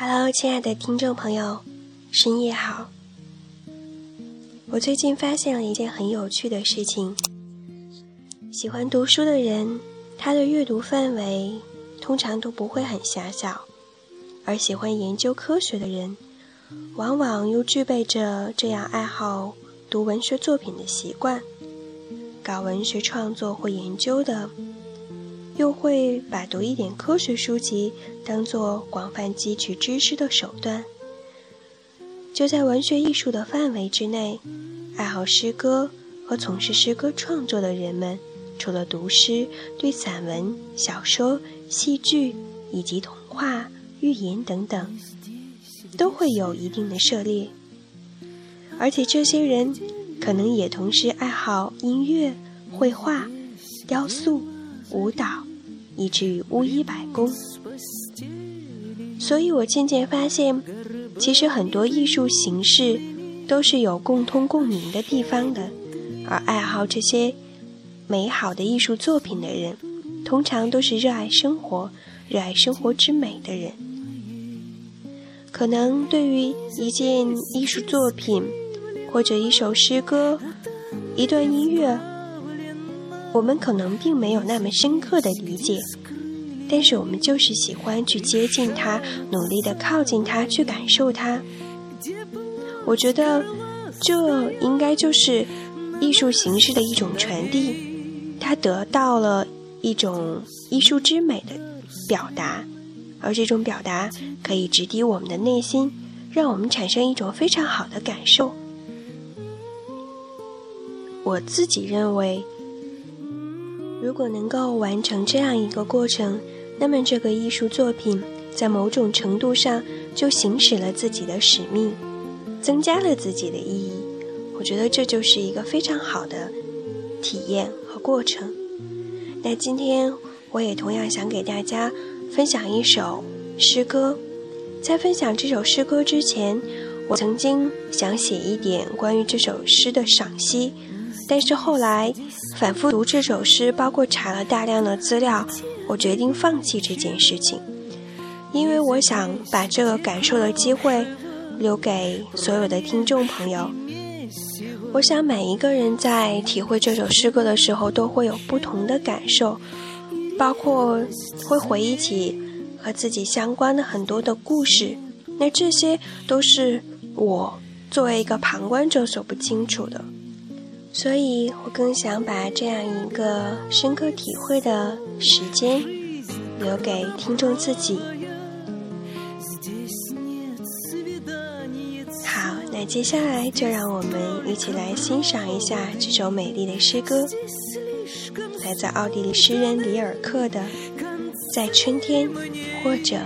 Hello，亲爱的听众朋友，深夜好。我最近发现了一件很有趣的事情：喜欢读书的人，他的阅读范围通常都不会很狭小；而喜欢研究科学的人，往往又具备着这样爱好读文学作品的习惯。搞文学创作或研究的。又会把读一点科学书籍当做广泛汲取知识的手段。就在文学艺术的范围之内，爱好诗歌和从事诗歌创作的人们，除了读诗，对散文、小说、戏剧以及童话、寓言等等，都会有一定的涉猎。而且这些人可能也同时爱好音乐、绘画、雕塑、舞蹈。以至于巫医百工，所以我渐渐发现，其实很多艺术形式都是有共通共鸣的地方的。而爱好这些美好的艺术作品的人，通常都是热爱生活、热爱生活之美的人。可能对于一件艺术作品，或者一首诗歌、一段音乐。我们可能并没有那么深刻的理解，但是我们就是喜欢去接近它，努力的靠近它，去感受它。我觉得这应该就是艺术形式的一种传递，它得到了一种艺术之美的表达，而这种表达可以直抵我们的内心，让我们产生一种非常好的感受。我自己认为。如果能够完成这样一个过程，那么这个艺术作品在某种程度上就行使了自己的使命，增加了自己的意义。我觉得这就是一个非常好的体验和过程。那今天我也同样想给大家分享一首诗歌。在分享这首诗歌之前，我曾经想写一点关于这首诗的赏析。但是后来反复读这首诗，包括查了大量的资料，我决定放弃这件事情，因为我想把这个感受的机会留给所有的听众朋友。我想每一个人在体会这首诗歌的时候，都会有不同的感受，包括会回忆起和自己相关的很多的故事。那这些都是我作为一个旁观者所不清楚的。所以我更想把这样一个深刻体会的时间留给听众自己。好，那接下来就让我们一起来欣赏一下这首美丽的诗歌，来自奥地利诗人里尔克的《在春天或者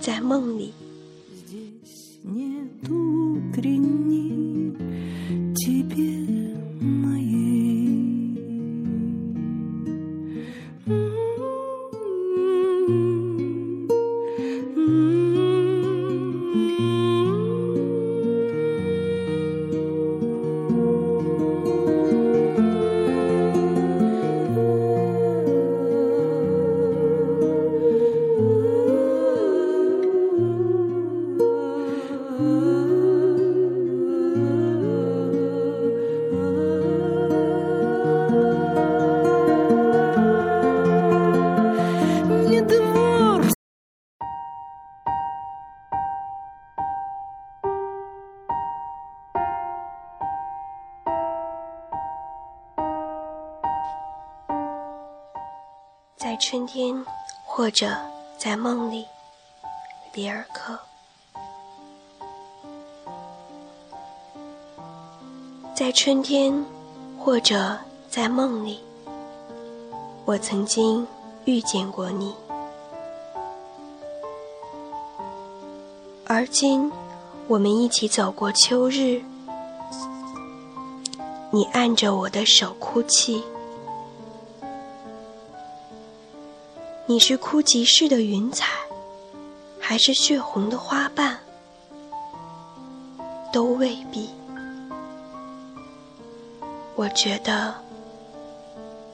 在梦里》。-hmm. 在春天，或者在梦里，里尔克。在春天，或者在梦里，我曾经遇见过你。而今，我们一起走过秋日，你按着我的手哭泣。你是枯极似的云彩，还是血红的花瓣？都未必。我觉得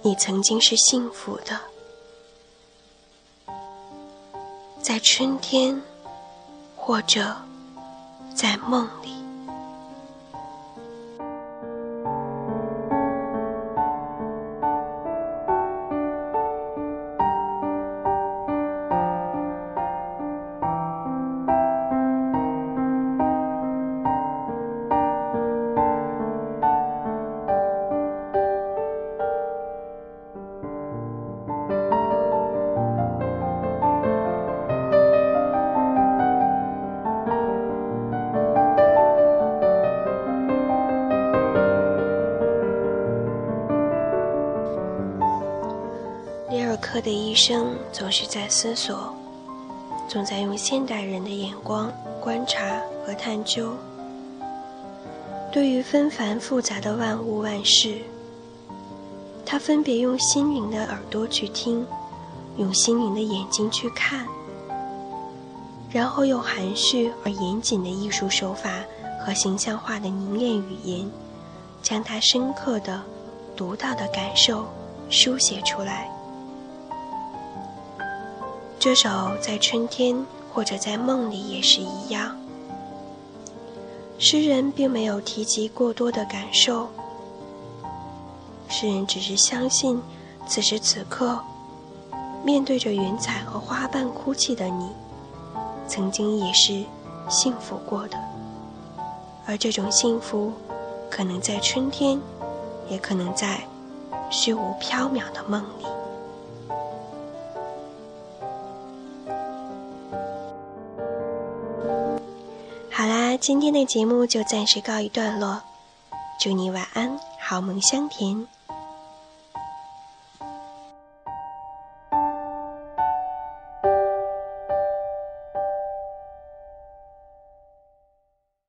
你曾经是幸福的，在春天或者在梦里。的一生总是在思索，总在用现代人的眼光观察和探究。对于纷繁复杂的万物万事，他分别用心灵的耳朵去听，用心灵的眼睛去看，然后用含蓄而严谨的艺术手法和形象化的凝练语言，将他深刻的、独到的感受书写出来。这首在春天或者在梦里也是一样。诗人并没有提及过多的感受，诗人只是相信，此时此刻，面对着云彩和花瓣哭泣的你，曾经也是幸福过的。而这种幸福，可能在春天，也可能在虚无缥缈的梦里。今天的节目就暂时告一段落，祝你晚安，好梦香甜。